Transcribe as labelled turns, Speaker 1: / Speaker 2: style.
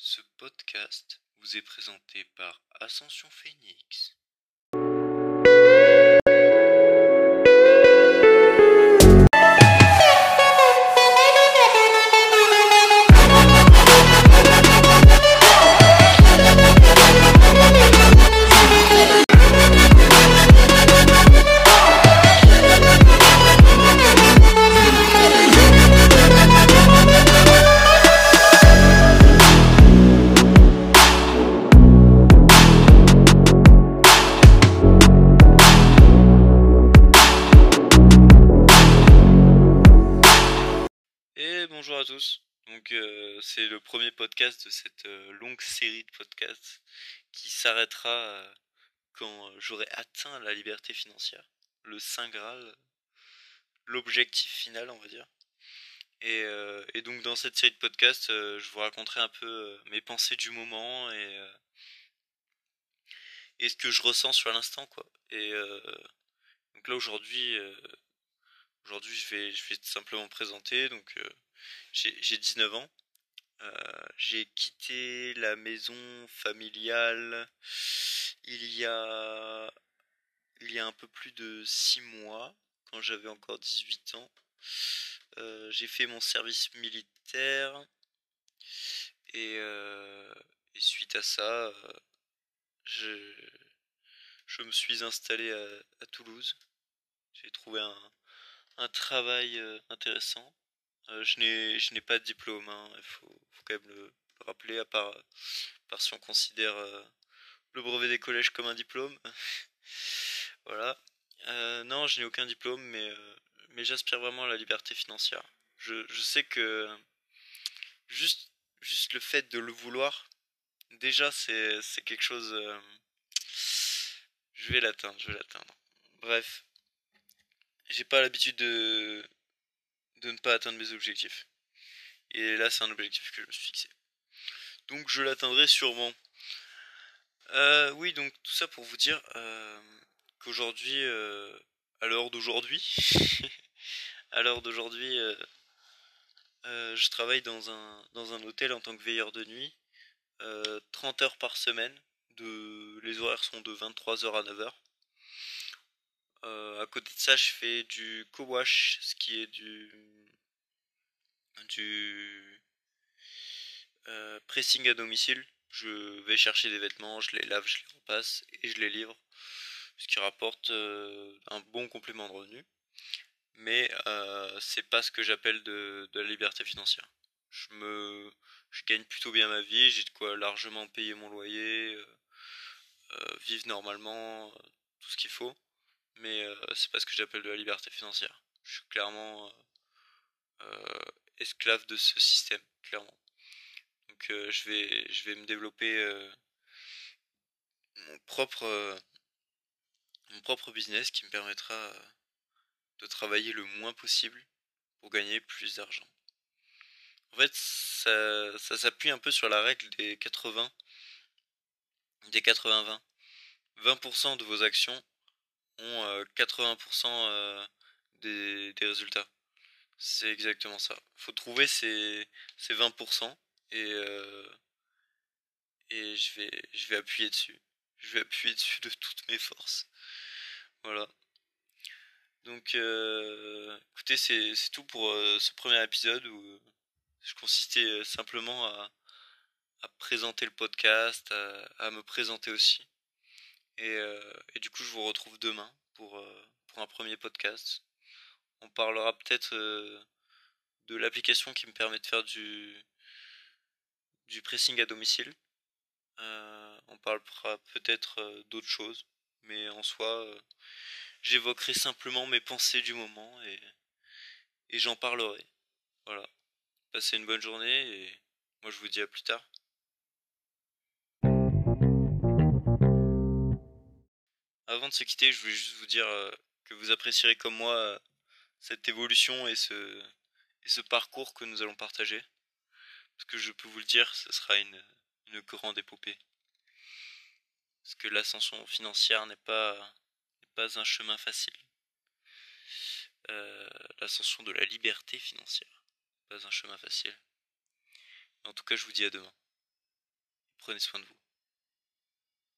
Speaker 1: Ce podcast vous est présenté par Ascension Phoenix. Bonjour à tous. Donc euh, c'est le premier podcast de cette euh, longue série de podcasts qui s'arrêtera euh, quand j'aurai atteint la liberté financière, le saint graal, l'objectif final on va dire. Et, et donc dans cette série de podcasts, je vous raconterai un peu mes pensées du moment et, et ce que je ressens sur l'instant quoi. Et donc là aujourd'hui, aujourd'hui je vais, simplement me présenter. Donc euh, j'ai j'ai 19 ans. Euh, j'ai quitté la maison familiale il y a il y a un peu plus de 6 mois, quand j'avais encore 18 ans. Euh, j'ai fait mon service militaire et, suite à ça, je, je me suis installé à, à Toulouse. J'ai trouvé un, un travail euh, intéressant. Euh, je n'ai pas de diplôme, hein, il faut, quand même le, le rappeler, à part, à part si on considère euh, le brevet des collèges comme un diplôme. Voilà. Non, je n'ai aucun diplôme, mais, mais j'aspire vraiment à la liberté financière. Je, je sais que juste, juste le fait de le vouloir, déjà c'est, quelque chose... je vais l'atteindre, je vais l'atteindre. Bref, j'ai pas l'habitude de, de ne pas atteindre mes objectifs. Et là, c'est un objectif que je me suis fixé. Donc je l'atteindrai sûrement. Euh, oui, donc tout ça pour vous dire euh, qu'aujourd'hui, euh, à l'heure d'aujourd'hui, à l'heure d'aujourd'hui, je travaille dans un, dans un hôtel en tant que veilleur de nuit, euh, 30 heures par semaine. De, les horaires sont de 23h à 9h. Euh, à côté de ça, je fais du co-wash, ce qui est du, euh, pressing à domicile. Je vais chercher des vêtements, je les lave, je les repasse et je les livre, ce qui rapporte euh, un bon complément de revenu. Mais c'est pas ce que j'appelle de, la liberté financière. Je gagne plutôt bien ma vie, j'ai de quoi largement payer mon loyer, vivre normalement, tout ce qu'il faut. Mais euh, c'est pas ce que j'appelle de la liberté financière. Je suis clairement euh, euh, esclave de ce système, clairement. Donc je vais, je vais me développer mon propre, mon propre business qui me permettra de travailler le moins possible pour gagner plus d'argent. En fait, ça, ça s'appuie un peu sur la règle des 80, des 80-20. 20% de vos actions ont euh, 80% euh, des, des résultats. C'est exactement ça. Faut trouver ces, ces 20% et, euh, je vais, appuyer dessus. Je vais appuyer dessus de toutes mes forces. Voilà. Donc, euh, écoutez, c'est, tout pour euh, ce premier épisode où euh, je consistais euh, simplement à, à présenter le podcast, à me présenter aussi. Et, euh, et du coup, je vous retrouve demain pour, euh, un premier podcast. On parlera peut-être euh, de l'application qui me permet de faire du, du pressing à domicile. On parlera peut-être d'autres choses, mais en soi, j'évoquerai simplement mes pensées du moment et, et j'en parlerai. Voilà. Passez une bonne journée et moi je vous dis à plus tard. Avant de se quitter, je voulais juste vous dire euh, que vous apprécierez comme moi euh, cette évolution et ce, parcours que nous allons partager. Parce que je peux vous le dire, ce sera une, grande épopée. Parce que l'ascension financière n'est pas, n'est un chemin facile. Euh, l'ascension de la liberté financière, pas un chemin facile. En tout cas, je vous dis à demain. Prenez soin de vous.